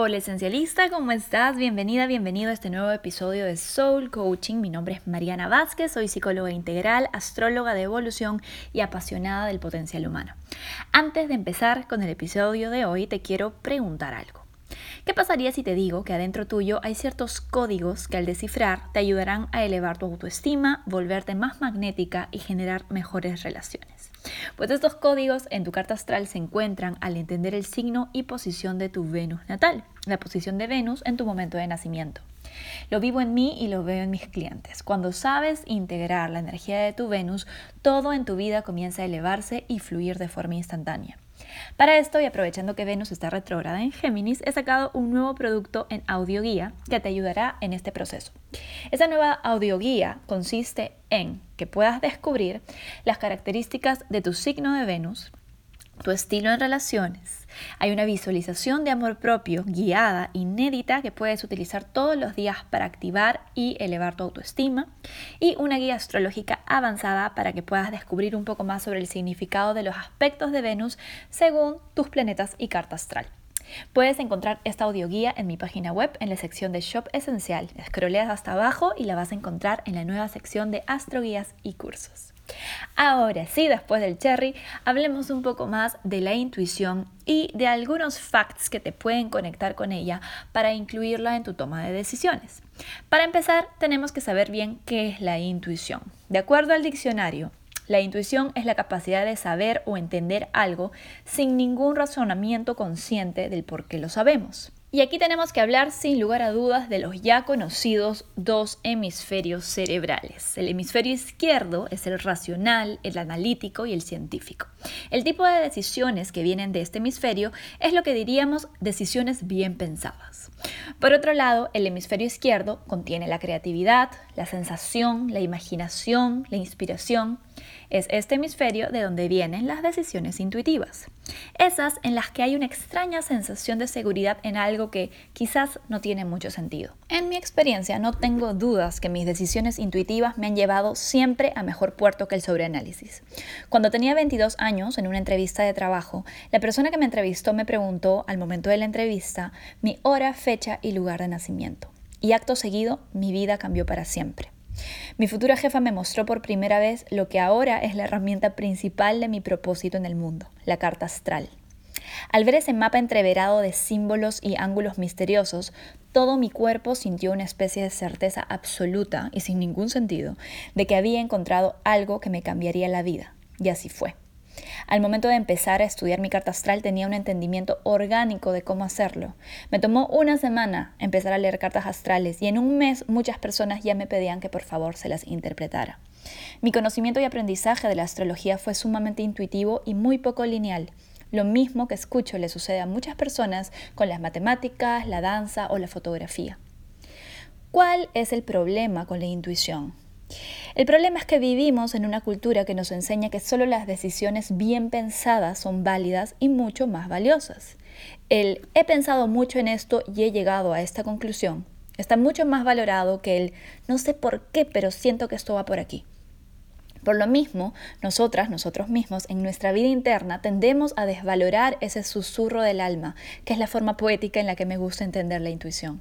Hola esencialista, ¿cómo estás? Bienvenida, bienvenido a este nuevo episodio de Soul Coaching. Mi nombre es Mariana Vázquez, soy psicóloga integral, astróloga de evolución y apasionada del potencial humano. Antes de empezar con el episodio de hoy, te quiero preguntar algo. ¿Qué pasaría si te digo que adentro tuyo hay ciertos códigos que al descifrar te ayudarán a elevar tu autoestima, volverte más magnética y generar mejores relaciones? Pues estos códigos en tu carta astral se encuentran al entender el signo y posición de tu Venus natal, la posición de Venus en tu momento de nacimiento. Lo vivo en mí y lo veo en mis clientes. Cuando sabes integrar la energía de tu Venus, todo en tu vida comienza a elevarse y fluir de forma instantánea. Para esto, y aprovechando que Venus está retrógrada en Géminis, he sacado un nuevo producto en audioguía que te ayudará en este proceso. Esa nueva audioguía consiste en que puedas descubrir las características de tu signo de Venus, tu estilo en relaciones. Hay una visualización de amor propio guiada, inédita, que puedes utilizar todos los días para activar y elevar tu autoestima. Y una guía astrológica avanzada para que puedas descubrir un poco más sobre el significado de los aspectos de Venus según tus planetas y carta astral. Puedes encontrar esta audioguía en mi página web en la sección de Shop Esencial. Escroleas hasta abajo y la vas a encontrar en la nueva sección de Astroguías y Cursos. Ahora sí, después del cherry, hablemos un poco más de la intuición y de algunos facts que te pueden conectar con ella para incluirla en tu toma de decisiones. Para empezar, tenemos que saber bien qué es la intuición. De acuerdo al diccionario, la intuición es la capacidad de saber o entender algo sin ningún razonamiento consciente del por qué lo sabemos. Y aquí tenemos que hablar sin lugar a dudas de los ya conocidos dos hemisferios cerebrales. El hemisferio izquierdo es el racional, el analítico y el científico. El tipo de decisiones que vienen de este hemisferio es lo que diríamos decisiones bien pensadas. Por otro lado, el hemisferio izquierdo contiene la creatividad, la sensación, la imaginación, la inspiración. Es este hemisferio de donde vienen las decisiones intuitivas. Esas en las que hay una extraña sensación de seguridad en algo que quizás no tiene mucho sentido. En mi experiencia no tengo dudas que mis decisiones intuitivas me han llevado siempre a mejor puerto que el sobreanálisis. Cuando tenía 22 años, en una entrevista de trabajo, la persona que me entrevistó me preguntó al momento de la entrevista mi hora, fecha y lugar de nacimiento. Y acto seguido, mi vida cambió para siempre. Mi futura jefa me mostró por primera vez lo que ahora es la herramienta principal de mi propósito en el mundo, la carta astral. Al ver ese mapa entreverado de símbolos y ángulos misteriosos, todo mi cuerpo sintió una especie de certeza absoluta y sin ningún sentido de que había encontrado algo que me cambiaría la vida. Y así fue. Al momento de empezar a estudiar mi carta astral tenía un entendimiento orgánico de cómo hacerlo. Me tomó una semana empezar a leer cartas astrales y en un mes muchas personas ya me pedían que por favor se las interpretara. Mi conocimiento y aprendizaje de la astrología fue sumamente intuitivo y muy poco lineal. Lo mismo que escucho le sucede a muchas personas con las matemáticas, la danza o la fotografía. ¿Cuál es el problema con la intuición? El problema es que vivimos en una cultura que nos enseña que solo las decisiones bien pensadas son válidas y mucho más valiosas. El he pensado mucho en esto y he llegado a esta conclusión está mucho más valorado que el no sé por qué, pero siento que esto va por aquí. Por lo mismo, nosotras, nosotros mismos, en nuestra vida interna tendemos a desvalorar ese susurro del alma, que es la forma poética en la que me gusta entender la intuición.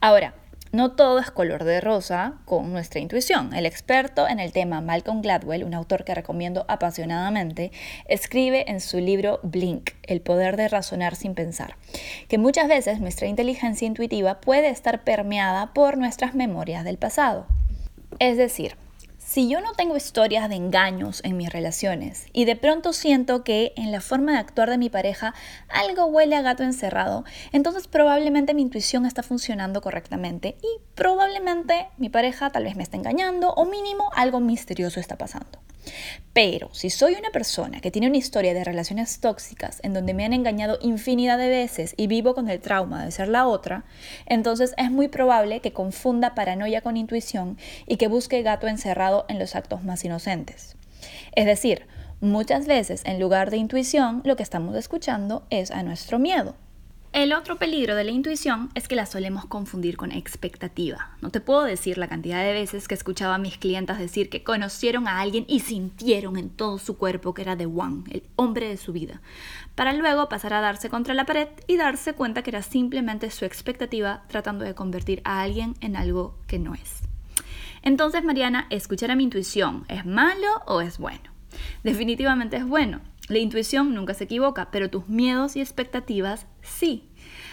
Ahora, no todo es color de rosa con nuestra intuición. El experto en el tema Malcolm Gladwell, un autor que recomiendo apasionadamente, escribe en su libro Blink, El poder de razonar sin pensar, que muchas veces nuestra inteligencia intuitiva puede estar permeada por nuestras memorias del pasado. Es decir, si yo no tengo historias de engaños en mis relaciones y de pronto siento que en la forma de actuar de mi pareja algo huele a gato encerrado, entonces probablemente mi intuición está funcionando correctamente y probablemente mi pareja tal vez me está engañando o mínimo algo misterioso está pasando. Pero si soy una persona que tiene una historia de relaciones tóxicas en donde me han engañado infinidad de veces y vivo con el trauma de ser la otra, entonces es muy probable que confunda paranoia con intuición y que busque gato encerrado en los actos más inocentes. Es decir, muchas veces en lugar de intuición lo que estamos escuchando es a nuestro miedo. El otro peligro de la intuición es que la solemos confundir con expectativa. No te puedo decir la cantidad de veces que escuchaba a mis clientas decir que conocieron a alguien y sintieron en todo su cuerpo que era The One, el hombre de su vida, para luego pasar a darse contra la pared y darse cuenta que era simplemente su expectativa tratando de convertir a alguien en algo que no es. Entonces, Mariana, escuchar a mi intuición, ¿es malo o es bueno? Definitivamente es bueno la intuición nunca se equivoca, pero tus miedos y expectativas sí.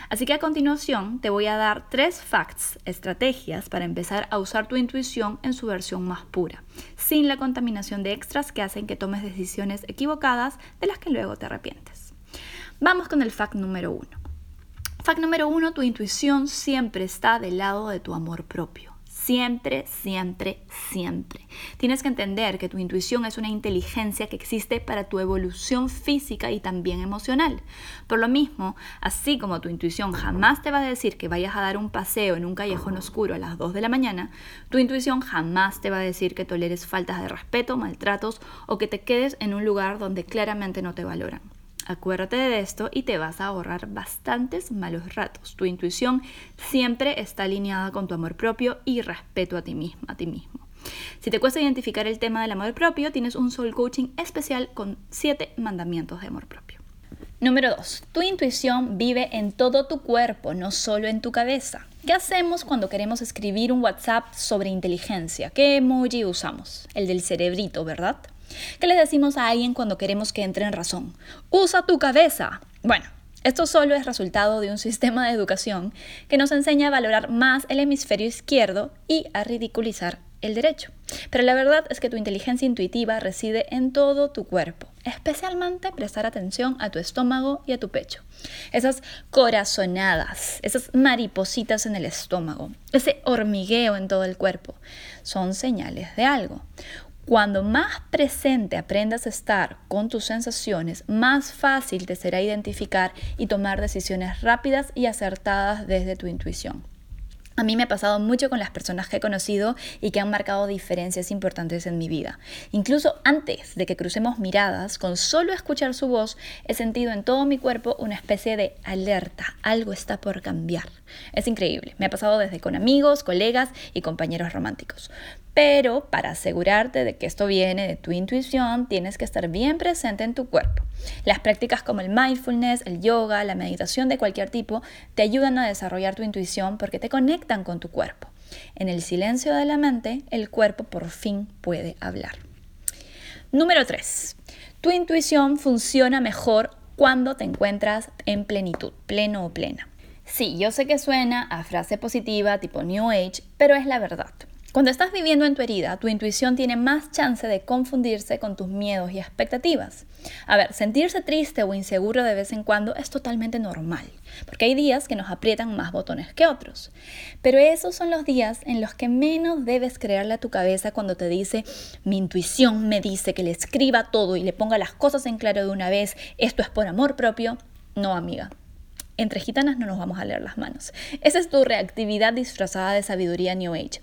Así que a continuación te voy a dar tres facts, estrategias para empezar a usar tu intuición en su versión más pura, sin la contaminación de extras que hacen que tomes decisiones equivocadas de las que luego te arrepientes. Vamos con el fact número uno. Fact número uno, tu intuición siempre está del lado de tu amor propio. Siempre, siempre, siempre. Tienes que entender que tu intuición es una inteligencia que existe para tu evolución física y también emocional. Por lo mismo, así como tu intuición jamás te va a decir que vayas a dar un paseo en un callejón oscuro a las 2 de la mañana, tu intuición jamás te va a decir que toleres faltas de respeto, maltratos o que te quedes en un lugar donde claramente no te valoran. Acuérdate de esto y te vas a ahorrar bastantes malos ratos. Tu intuición siempre está alineada con tu amor propio y respeto a ti mismo, a ti mismo. Si te cuesta identificar el tema del amor propio, tienes un soul coaching especial con 7 mandamientos de amor propio. Número 2. Tu intuición vive en todo tu cuerpo, no solo en tu cabeza. ¿Qué hacemos cuando queremos escribir un WhatsApp sobre inteligencia? ¿Qué emoji usamos? El del cerebrito, ¿verdad? ¿Qué le decimos a alguien cuando queremos que entre en razón? Usa tu cabeza. Bueno, esto solo es resultado de un sistema de educación que nos enseña a valorar más el hemisferio izquierdo y a ridiculizar el derecho. Pero la verdad es que tu inteligencia intuitiva reside en todo tu cuerpo, especialmente prestar atención a tu estómago y a tu pecho. Esas corazonadas, esas maripositas en el estómago, ese hormigueo en todo el cuerpo, son señales de algo. Cuando más presente aprendas a estar con tus sensaciones, más fácil te será identificar y tomar decisiones rápidas y acertadas desde tu intuición. A mí me ha pasado mucho con las personas que he conocido y que han marcado diferencias importantes en mi vida. Incluso antes de que crucemos miradas, con solo escuchar su voz, he sentido en todo mi cuerpo una especie de alerta. Algo está por cambiar. Es increíble. Me ha pasado desde con amigos, colegas y compañeros románticos. Pero para asegurarte de que esto viene de tu intuición, tienes que estar bien presente en tu cuerpo. Las prácticas como el mindfulness, el yoga, la meditación de cualquier tipo te ayudan a desarrollar tu intuición porque te conectan con tu cuerpo. En el silencio de la mente, el cuerpo por fin puede hablar. Número 3. Tu intuición funciona mejor cuando te encuentras en plenitud, pleno o plena. Sí, yo sé que suena a frase positiva tipo New Age, pero es la verdad. Cuando estás viviendo en tu herida, tu intuición tiene más chance de confundirse con tus miedos y expectativas. A ver, sentirse triste o inseguro de vez en cuando es totalmente normal, porque hay días que nos aprietan más botones que otros. Pero esos son los días en los que menos debes creerle a tu cabeza cuando te dice, mi intuición me dice que le escriba todo y le ponga las cosas en claro de una vez, esto es por amor propio. No, amiga, entre gitanas no nos vamos a leer las manos. Esa es tu reactividad disfrazada de sabiduría New Age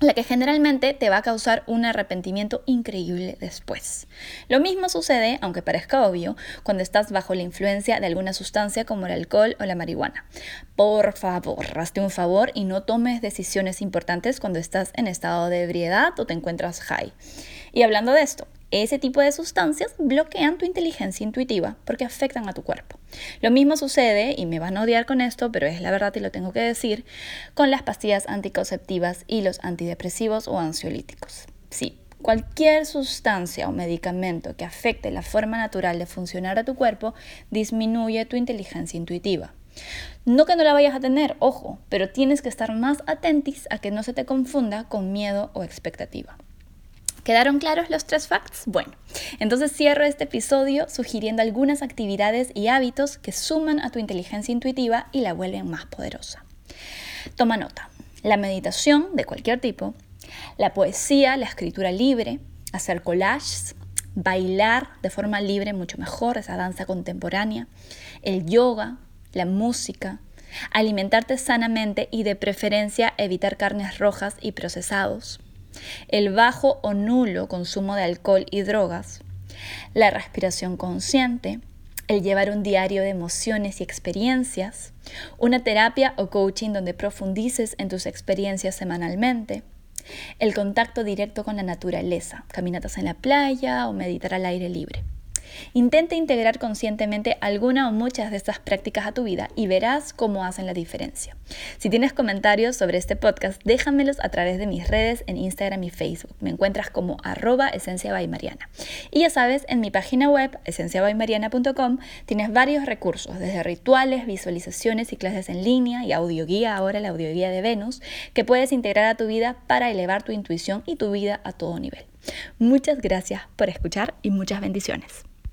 la que generalmente te va a causar un arrepentimiento increíble después. Lo mismo sucede, aunque parezca obvio, cuando estás bajo la influencia de alguna sustancia como el alcohol o la marihuana. Por favor, hazte un favor y no tomes decisiones importantes cuando estás en estado de ebriedad o te encuentras high. Y hablando de esto, ese tipo de sustancias bloquean tu inteligencia intuitiva porque afectan a tu cuerpo. Lo mismo sucede, y me van a odiar con esto, pero es la verdad y lo tengo que decir, con las pastillas anticonceptivas y los antidepresivos o ansiolíticos. Sí, Cualquier sustancia o medicamento que afecte la forma natural de funcionar de tu cuerpo disminuye tu inteligencia intuitiva. No que no la vayas a tener, ojo, pero tienes que estar más atentis a que no se te confunda con miedo o expectativa. ¿Quedaron claros los tres facts? Bueno, entonces cierro este episodio sugiriendo algunas actividades y hábitos que suman a tu inteligencia intuitiva y la vuelven más poderosa. Toma nota. La meditación de cualquier tipo, la poesía, la escritura libre, hacer collages, bailar de forma libre mucho mejor, esa danza contemporánea, el yoga, la música, alimentarte sanamente y de preferencia evitar carnes rojas y procesados, el bajo o nulo consumo de alcohol y drogas, la respiración consciente, el llevar un diario de emociones y experiencias, una terapia o coaching donde profundices en tus experiencias semanalmente, el contacto directo con la naturaleza, caminatas en la playa o meditar al aire libre. Intenta integrar conscientemente alguna o muchas de estas prácticas a tu vida y verás cómo hacen la diferencia. Si tienes comentarios sobre este podcast, déjamelos a través de mis redes en Instagram y Facebook. Me encuentras como arroba esencia. Y ya sabes, en mi página web, esenciabaymariana.com, tienes varios recursos, desde rituales, visualizaciones y clases en línea y audioguía, ahora la audioguía de Venus, que puedes integrar a tu vida para elevar tu intuición y tu vida a todo nivel. Muchas gracias por escuchar y muchas bendiciones.